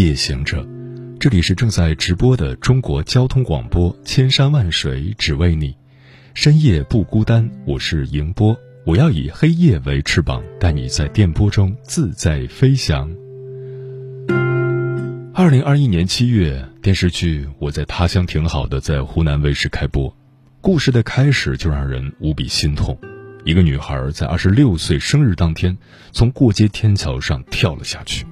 夜行者，这里是正在直播的中国交通广播，千山万水只为你，深夜不孤单。我是迎波，我要以黑夜为翅膀，带你在电波中自在飞翔。二零二一年七月，电视剧《我在他乡挺好的》在湖南卫视开播，故事的开始就让人无比心痛。一个女孩在二十六岁生日当天，从过街天桥上跳了下去。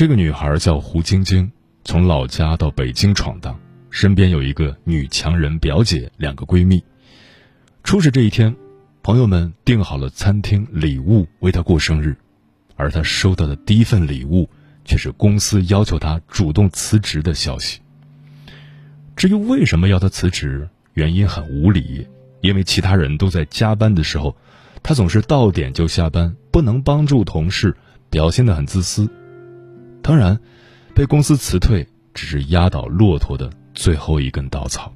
这个女孩叫胡晶晶，从老家到北京闯荡，身边有一个女强人表姐，两个闺蜜。初始这一天，朋友们订好了餐厅礼物为她过生日，而她收到的第一份礼物却是公司要求她主动辞职的消息。至于为什么要她辞职，原因很无理，因为其他人都在加班的时候，她总是到点就下班，不能帮助同事，表现得很自私。当然，被公司辞退只是压倒骆驼的最后一根稻草。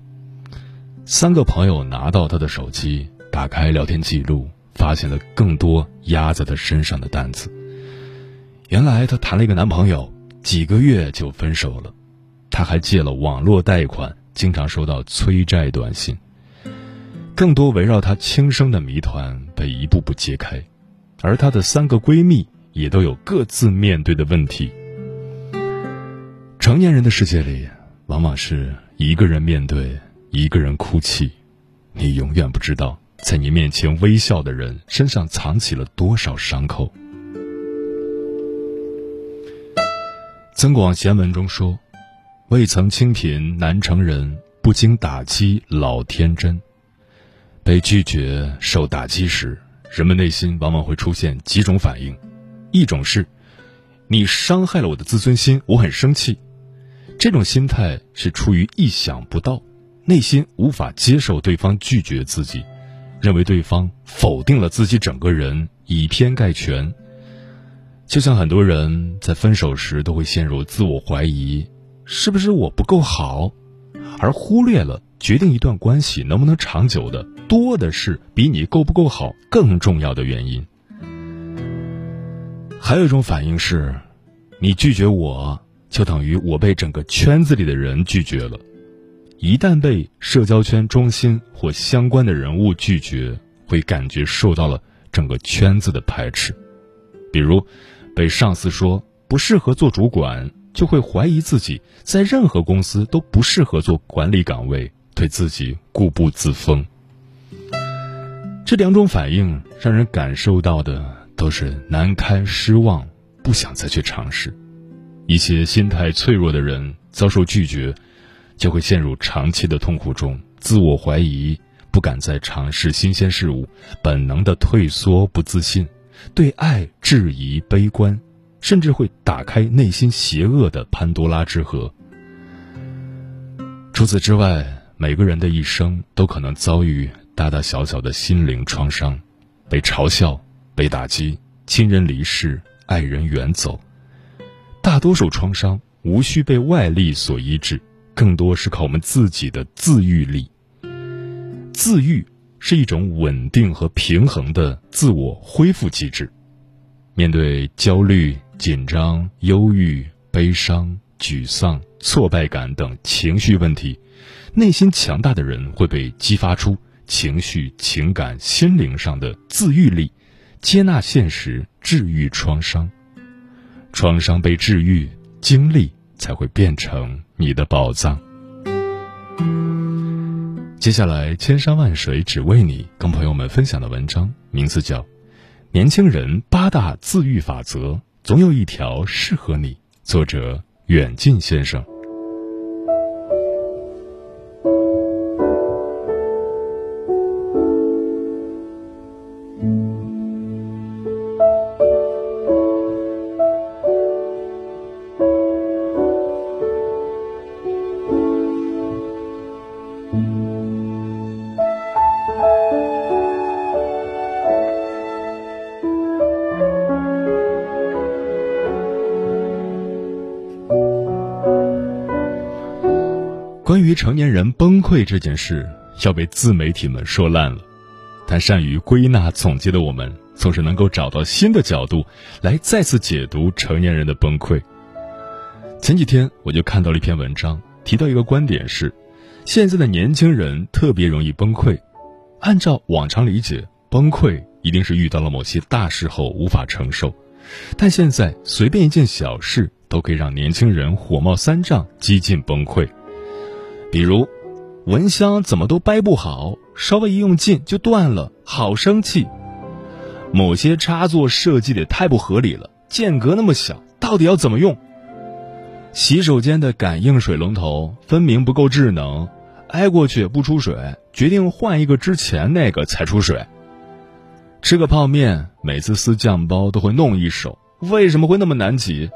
三个朋友拿到他的手机，打开聊天记录，发现了更多压在他身上的担子。原来他谈了一个男朋友，几个月就分手了。他还借了网络贷款，经常收到催债短信。更多围绕他轻生的谜团被一步步揭开，而她的三个闺蜜也都有各自面对的问题。成年人的世界里，往往是一个人面对，一个人哭泣。你永远不知道，在你面前微笑的人身上藏起了多少伤口。《增广贤文》中说：“未曾清贫难成人，不经打击老天真。”被拒绝、受打击时，人们内心往往会出现几种反应：一种是，你伤害了我的自尊心，我很生气。这种心态是出于意想不到，内心无法接受对方拒绝自己，认为对方否定了自己整个人，以偏概全。就像很多人在分手时都会陷入自我怀疑，是不是我不够好，而忽略了决定一段关系能不能长久的多的是比你够不够好更重要的原因。还有一种反应是，你拒绝我。就等于我被整个圈子里的人拒绝了。一旦被社交圈中心或相关的人物拒绝，会感觉受到了整个圈子的排斥。比如，被上司说不适合做主管，就会怀疑自己在任何公司都不适合做管理岗位，对自己固步自封。这两种反应让人感受到的都是难堪、失望，不想再去尝试。一些心态脆弱的人遭受拒绝，就会陷入长期的痛苦中，自我怀疑，不敢再尝试新鲜事物，本能的退缩、不自信，对爱质疑、悲观，甚至会打开内心邪恶的潘多拉之盒。除此之外，每个人的一生都可能遭遇大大小小的心灵创伤，被嘲笑、被打击、亲人离世、爱人远走。大多数创伤无需被外力所医治，更多是靠我们自己的自愈力。自愈是一种稳定和平衡的自我恢复机制。面对焦虑、紧张、忧郁、悲伤、沮丧、挫败感等情绪问题，内心强大的人会被激发出情绪、情感、心灵上的自愈力，接纳现实，治愈创伤。创伤被治愈，经历才会变成你的宝藏。接下来，千山万水只为你，跟朋友们分享的文章名字叫《年轻人八大自愈法则》，总有一条适合你。作者：远近先生。成年人崩溃这件事，要被自媒体们说烂了。但善于归纳总结的我们，总是能够找到新的角度，来再次解读成年人的崩溃。前几天我就看到了一篇文章，提到一个观点是：现在的年轻人特别容易崩溃。按照往常理解，崩溃一定是遇到了某些大事后无法承受，但现在随便一件小事都可以让年轻人火冒三丈、几近崩溃。比如，蚊香怎么都掰不好，稍微一用劲就断了，好生气。某些插座设计的太不合理了，间隔那么小，到底要怎么用？洗手间的感应水龙头分明不够智能，挨过去不出水，决定换一个之前那个才出水。吃个泡面，每次撕酱包都会弄一手，为什么会那么难挤？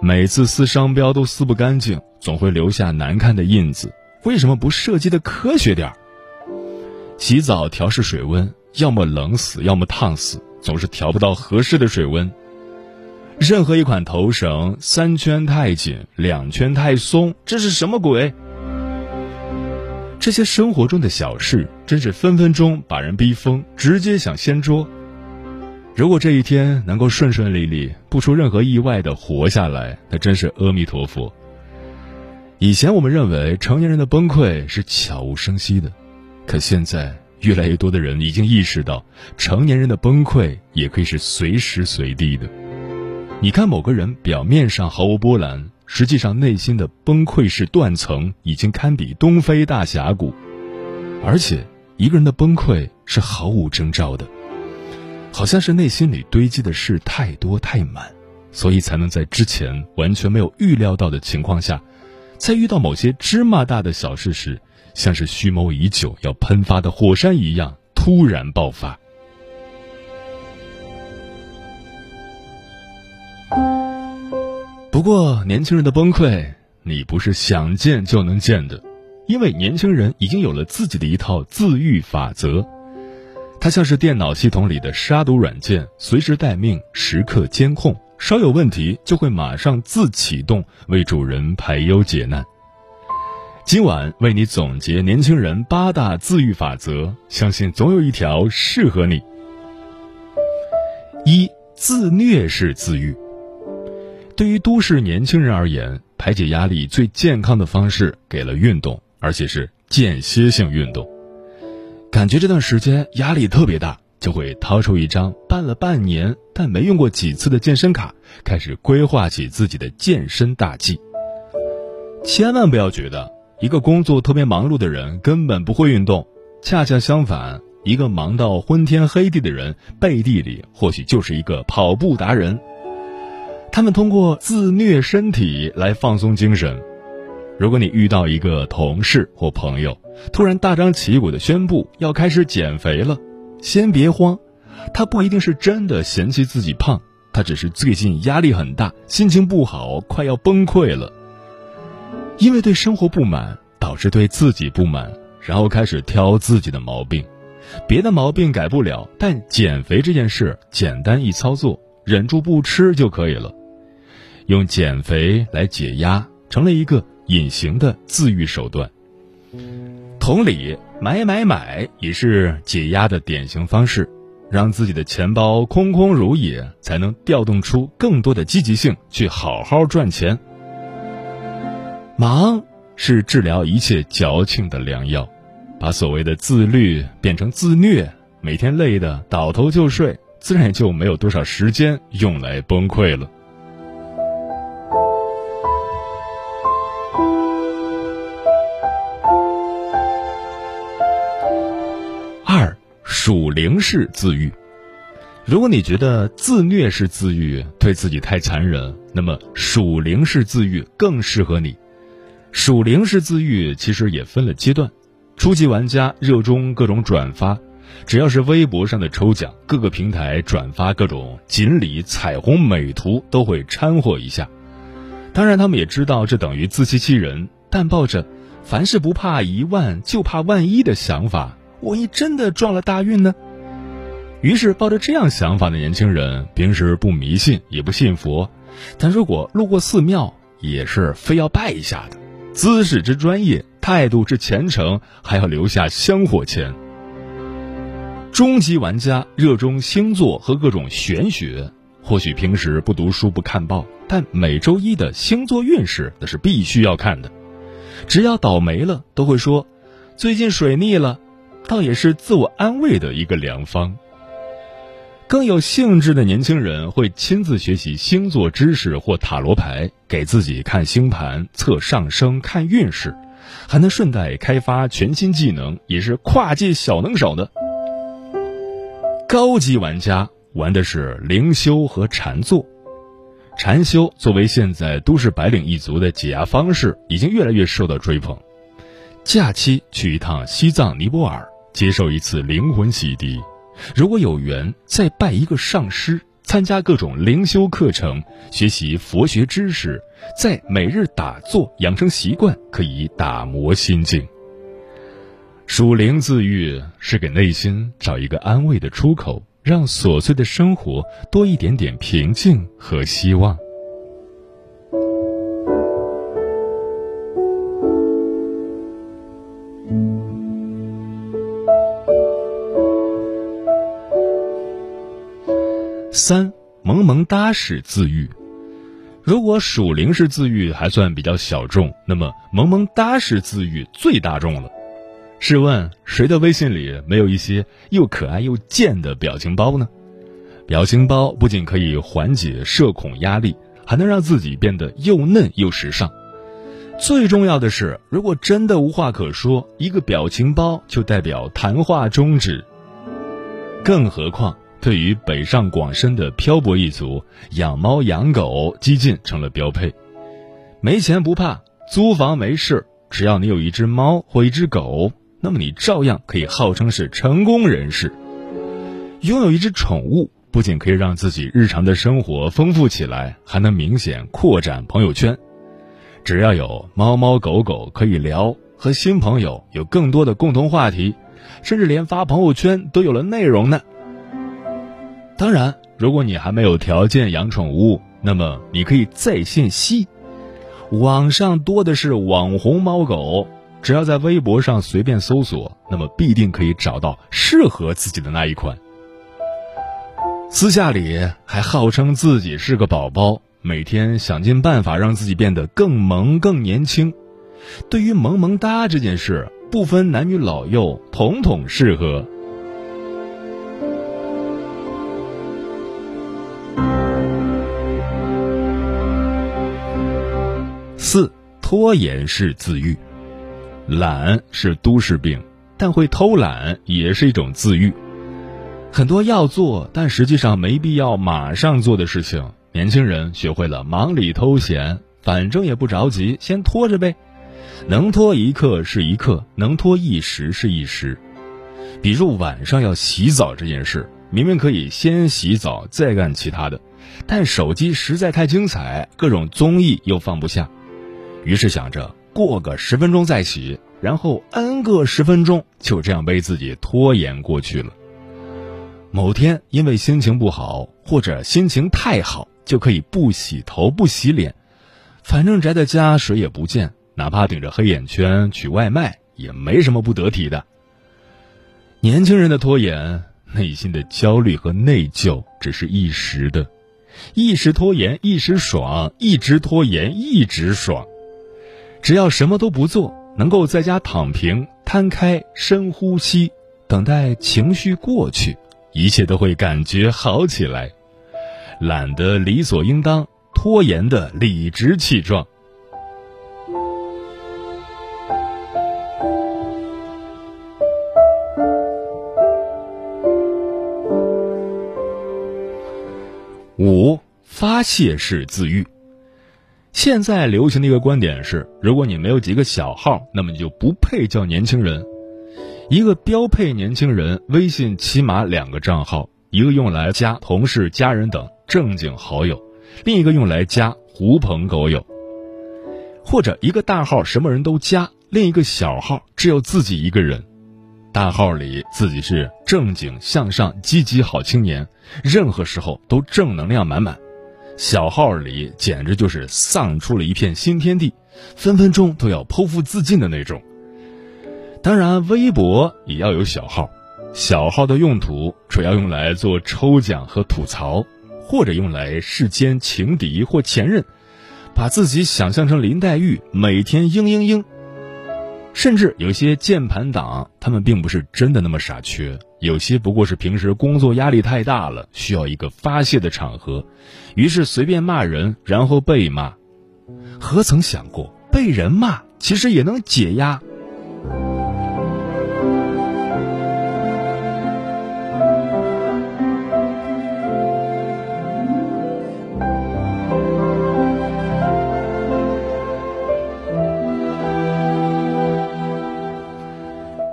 每次撕商标都撕不干净，总会留下难看的印子，为什么不设计的科学点儿？洗澡调试水温，要么冷死，要么烫死，总是调不到合适的水温。任何一款头绳，三圈太紧，两圈太松，这是什么鬼？这些生活中的小事，真是分分钟把人逼疯，直接想掀桌。如果这一天能够顺顺利利，不出任何意外的活下来，那真是阿弥陀佛。以前我们认为成年人的崩溃是悄无声息的，可现在越来越多的人已经意识到，成年人的崩溃也可以是随时随地的。你看，某个人表面上毫无波澜，实际上内心的崩溃式断层已经堪比东非大峡谷。而且，一个人的崩溃是毫无征兆的，好像是内心里堆积的事太多太满，所以才能在之前完全没有预料到的情况下，在遇到某些芝麻大的小事时，像是蓄谋已久要喷发的火山一样突然爆发。不过，年轻人的崩溃，你不是想见就能见的，因为年轻人已经有了自己的一套自愈法则。它像是电脑系统里的杀毒软件，随时待命，时刻监控，稍有问题就会马上自启动，为主人排忧解难。今晚为你总结年轻人八大自愈法则，相信总有一条适合你。一、自虐式自愈。对于都市年轻人而言，排解压力最健康的方式给了运动，而且是间歇性运动。感觉这段时间压力特别大，就会掏出一张办了半年但没用过几次的健身卡，开始规划起自己的健身大计。千万不要觉得一个工作特别忙碌的人根本不会运动，恰恰相反，一个忙到昏天黑地的人背地里或许就是一个跑步达人。他们通过自虐身体来放松精神。如果你遇到一个同事或朋友，突然大张旗鼓的宣布要开始减肥了，先别慌，他不一定是真的嫌弃自己胖，他只是最近压力很大，心情不好，快要崩溃了。因为对生活不满，导致对自己不满，然后开始挑自己的毛病。别的毛病改不了，但减肥这件事简单易操作，忍住不吃就可以了。用减肥来解压，成了一个隐形的自愈手段。同理，买买买也是解压的典型方式，让自己的钱包空空如也，才能调动出更多的积极性去好好赚钱。忙是治疗一切矫情的良药，把所谓的自律变成自虐，每天累得倒头就睡，自然也就没有多少时间用来崩溃了。属灵式自愈，如果你觉得自虐式自愈对自己太残忍，那么属灵式自愈更适合你。属灵式自愈其实也分了阶段，初级玩家热衷各种转发，只要是微博上的抽奖，各个平台转发各种锦鲤、彩虹美图都会掺和一下。当然，他们也知道这等于自欺欺人，但抱着凡事不怕一万，就怕万一的想法。万一真的撞了大运呢？于是抱着这样想法的年轻人，平时不迷信也不信佛，但如果路过寺庙，也是非要拜一下的。姿势之专业，态度之虔诚，还要留下香火钱。终极玩家热衷星座和各种玄学，或许平时不读书不看报，但每周一的星座运势那是必须要看的。只要倒霉了，都会说最近水逆了，倒也是自我安慰的一个良方。更有兴致的年轻人会亲自学习星座知识或塔罗牌，给自己看星盘、测上升、看运势，还能顺带开发全新技能，也是跨界小能手的。高级玩家玩的是灵修和禅坐，禅修作为现在都市白领一族的解压方式，已经越来越受到追捧。假期去一趟西藏尼泊尔，接受一次灵魂洗涤。如果有缘，再拜一个上师，参加各种灵修课程，学习佛学知识，再每日打坐，养成习惯，可以打磨心境。属灵自愈是给内心找一个安慰的出口，让琐碎的生活多一点点平静和希望。三萌萌哒式自愈，如果属灵式自愈还算比较小众，那么萌萌哒式自愈最大众了。试问谁的微信里没有一些又可爱又贱的表情包呢？表情包不仅可以缓解社恐压力，还能让自己变得又嫩又时尚。最重要的是，如果真的无话可说，一个表情包就代表谈话终止。更何况。对于北上广深的漂泊一族，养猫养狗激进成了标配。没钱不怕，租房没事，只要你有一只猫或一只狗，那么你照样可以号称是成功人士。拥有一只宠物，不仅可以让自己日常的生活丰富起来，还能明显扩展朋友圈。只要有猫猫狗狗可以聊，和新朋友有更多的共同话题，甚至连发朋友圈都有了内容呢。当然，如果你还没有条件养宠物，那么你可以在线吸。网上多的是网红猫狗，只要在微博上随便搜索，那么必定可以找到适合自己的那一款。私下里还号称自己是个宝宝，每天想尽办法让自己变得更萌、更年轻。对于萌萌哒这件事，不分男女老幼，统统适合。拖延式自愈，懒是都市病，但会偷懒也是一种自愈。很多要做但实际上没必要马上做的事情，年轻人学会了忙里偷闲，反正也不着急，先拖着呗。能拖一刻是一刻，能拖一时是一时。比如晚上要洗澡这件事，明明可以先洗澡再干其他的，但手机实在太精彩，各种综艺又放不下。于是想着过个十分钟再洗，然后 n 个十分钟就这样被自己拖延过去了。某天因为心情不好或者心情太好，就可以不洗头不洗脸，反正宅在家谁也不见，哪怕顶着黑眼圈取外卖也没什么不得体的。年轻人的拖延，内心的焦虑和内疚只是一时的，一时拖延一时爽，一直拖延一直爽。只要什么都不做，能够在家躺平、摊开、深呼吸，等待情绪过去，一切都会感觉好起来。懒得理所应当，拖延的理直气壮。五发泄式自愈。现在流行的一个观点是，如果你没有几个小号，那么你就不配叫年轻人。一个标配年轻人微信起码两个账号，一个用来加同事、家人等正经好友，另一个用来加狐朋狗友。或者一个大号什么人都加，另一个小号只有自己一个人。大号里自己是正经向上、积极好青年，任何时候都正能量满满。小号里简直就是丧出了一片新天地，分分钟都要剖腹自尽的那种。当然，微博也要有小号，小号的用途主要用来做抽奖和吐槽，或者用来世间情敌或前任，把自己想象成林黛玉，每天嘤嘤嘤。甚至有些键盘党，他们并不是真的那么傻缺，有些不过是平时工作压力太大了，需要一个发泄的场合，于是随便骂人，然后被骂。何曾想过，被人骂其实也能解压。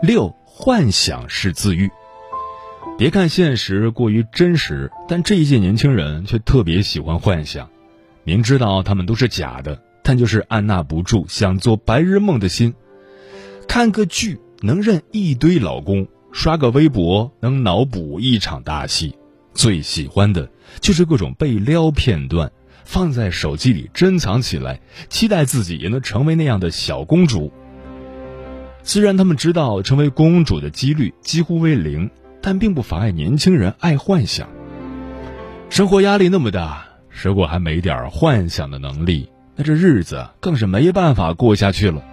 六，幻想是自愈。别看现实过于真实，但这一届年轻人却特别喜欢幻想。明知道他们都是假的，但就是按捺不住想做白日梦的心。看个剧能认一堆老公，刷个微博能脑补一场大戏。最喜欢的就是各种被撩片段，放在手机里珍藏起来，期待自己也能成为那样的小公主。虽然他们知道成为公主的几率几乎为零，但并不妨碍年轻人爱幻想。生活压力那么大，如果还没点幻想的能力，那这日子更是没办法过下去了。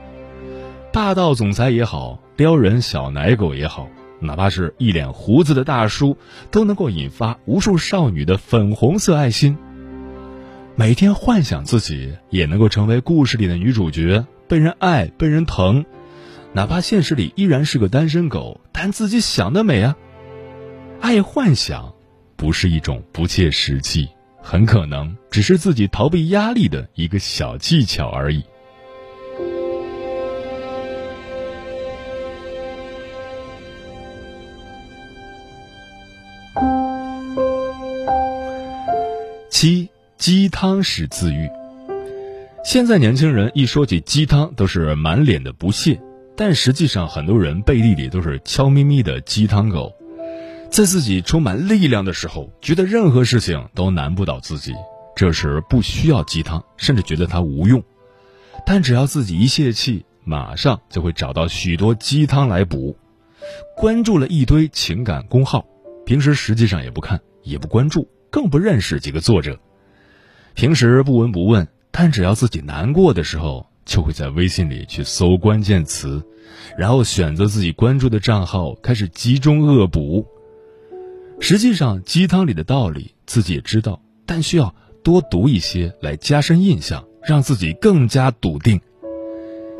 霸道总裁也好，撩人小奶狗也好，哪怕是一脸胡子的大叔，都能够引发无数少女的粉红色爱心。每天幻想自己也能够成为故事里的女主角，被人爱，被人疼。哪怕现实里依然是个单身狗，但自己想得美啊！爱幻想，不是一种不切实际，很可能只是自己逃避压力的一个小技巧而已。七鸡汤式自愈。现在年轻人一说起鸡汤，都是满脸的不屑。但实际上，很多人背地里都是悄咪咪的鸡汤狗，在自己充满力量的时候，觉得任何事情都难不倒自己，这时不需要鸡汤，甚至觉得它无用。但只要自己一泄气，马上就会找到许多鸡汤来补。关注了一堆情感公号，平时实际上也不看，也不关注，更不认识几个作者。平时不闻不问，但只要自己难过的时候。就会在微信里去搜关键词，然后选择自己关注的账号，开始集中恶补。实际上，鸡汤里的道理自己也知道，但需要多读一些来加深印象，让自己更加笃定。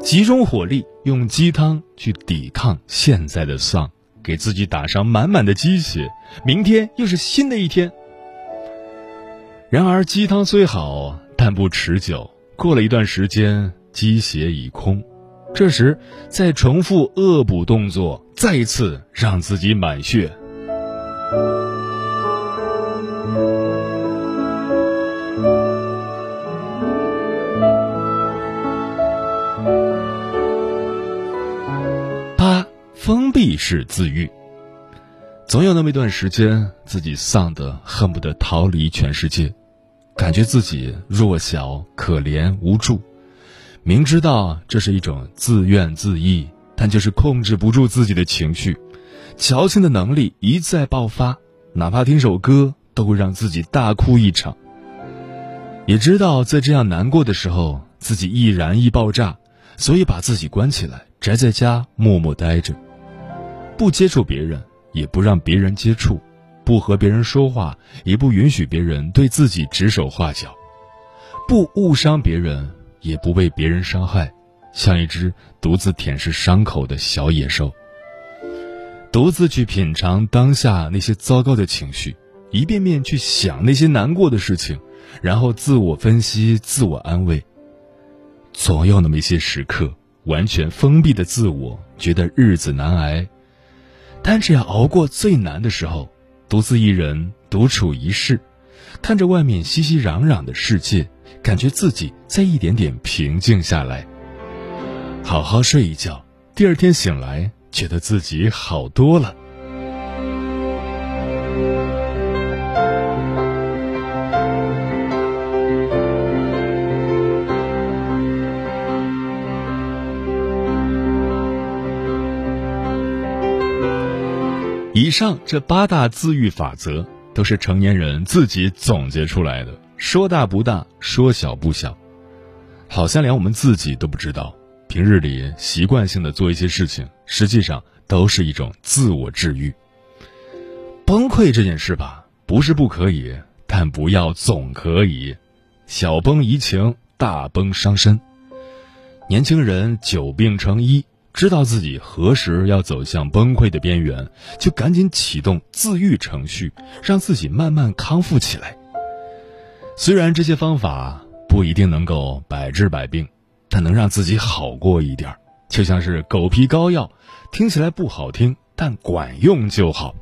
集中火力，用鸡汤去抵抗现在的丧，给自己打上满满的鸡血。明天又是新的一天。然而，鸡汤虽好，但不持久。过了一段时间。积血已空，这时再重复恶补动作，再一次让自己满血。八封闭式自愈，总有那么一段时间，自己丧得恨不得逃离全世界，感觉自己弱小、可怜、无助。明知道这是一种自怨自艾，但就是控制不住自己的情绪，矫情的能力一再爆发，哪怕听首歌都会让自己大哭一场。也知道在这样难过的时候，自己易燃易爆炸，所以把自己关起来，宅在家默默待着，不接触别人，也不让别人接触，不和别人说话，也不允许别人对自己指手画脚，不误伤别人。也不被别人伤害，像一只独自舔舐伤口的小野兽。独自去品尝当下那些糟糕的情绪，一遍遍去想那些难过的事情，然后自我分析、自我安慰。总有那么一些时刻，完全封闭的自我觉得日子难挨，但只要熬过最难的时候，独自一人独处一室，看着外面熙熙攘攘的世界。感觉自己在一点点平静下来。好好睡一觉第二天醒来觉得自己好多了。以上这八大自愈法则都是成年人自己总结出来的。说大不大，说小不小，好像连我们自己都不知道。平日里习惯性的做一些事情，实际上都是一种自我治愈。崩溃这件事吧，不是不可以，但不要总可以。小崩怡情，大崩伤身。年轻人久病成医，知道自己何时要走向崩溃的边缘，就赶紧启动自愈程序，让自己慢慢康复起来。虽然这些方法不一定能够百治百病。但能让自己好过一点儿就像是狗皮膏药，听起来不好听，但管用就好。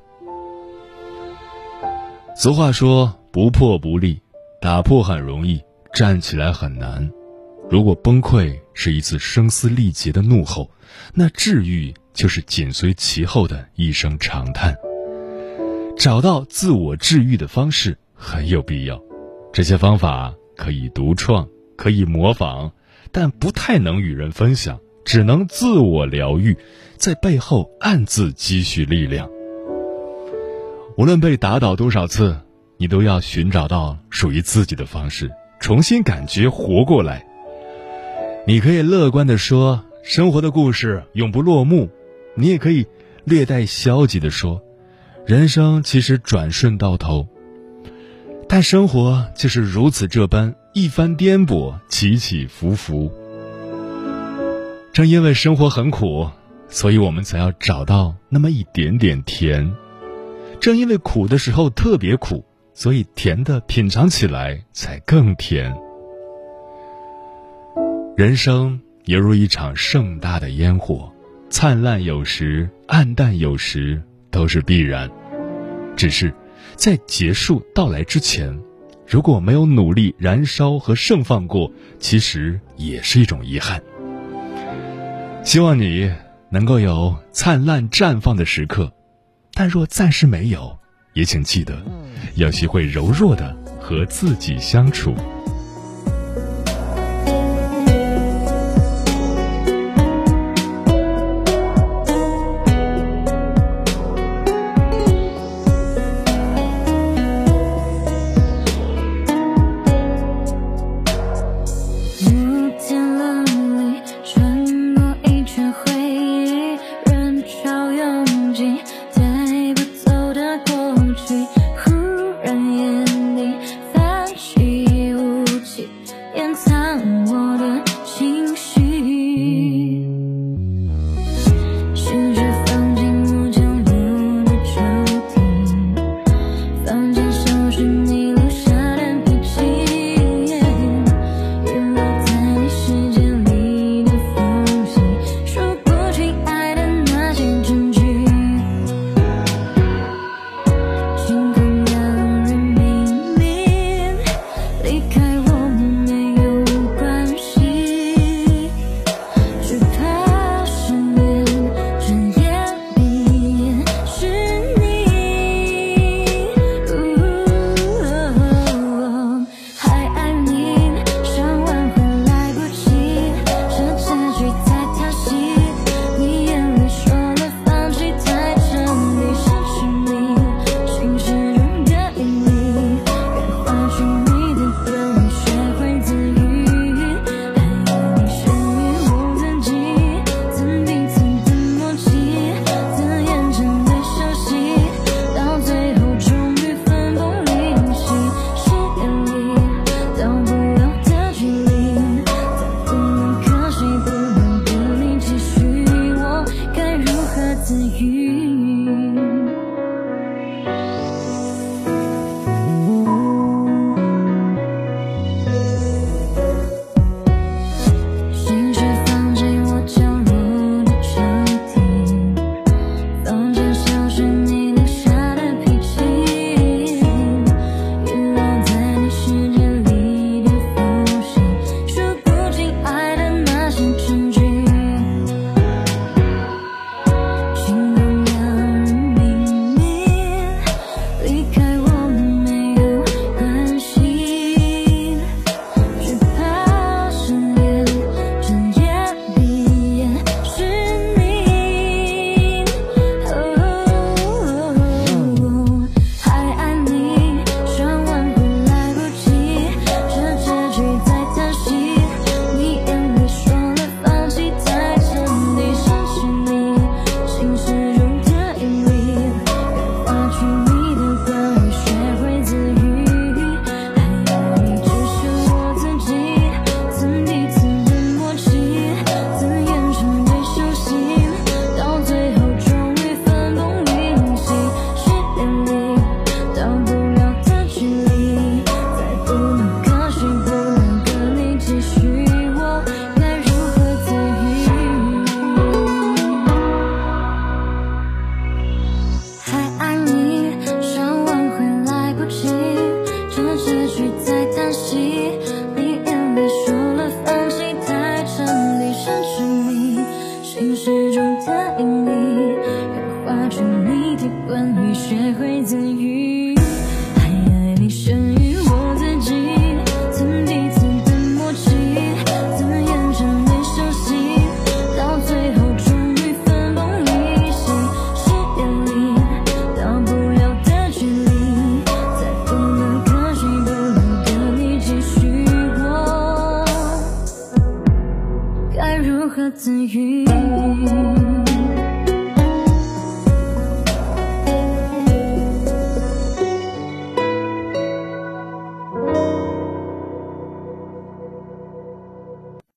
俗话说：“不破不立，打破很容易，站起来很难。”如果崩溃是一次声嘶力竭的怒吼，那治愈就是紧随其后的一声长叹。找到自我治愈的方式很有必要，这些方法可以独创，可以模仿。但不太能与人分享，只能自我疗愈，在背后暗自积蓄力量。无论被打倒多少次，你都要寻找到属于自己的方式，重新感觉活过来。你可以乐观的说，生活的故事永不落幕；你也可以略带消极的说，人生其实转瞬到头。但生活就是如此这般。一番颠簸，起起伏伏。正因为生活很苦，所以我们才要找到那么一点点甜。正因为苦的时候特别苦，所以甜的品尝起来才更甜。人生犹如一场盛大的烟火，灿烂有时，暗淡有时，都是必然。只是在结束到来之前。如果没有努力燃烧和盛放过，其实也是一种遗憾。希望你能够有灿烂绽放的时刻，但若暂时没有，也请记得要学会柔弱的和自己相处。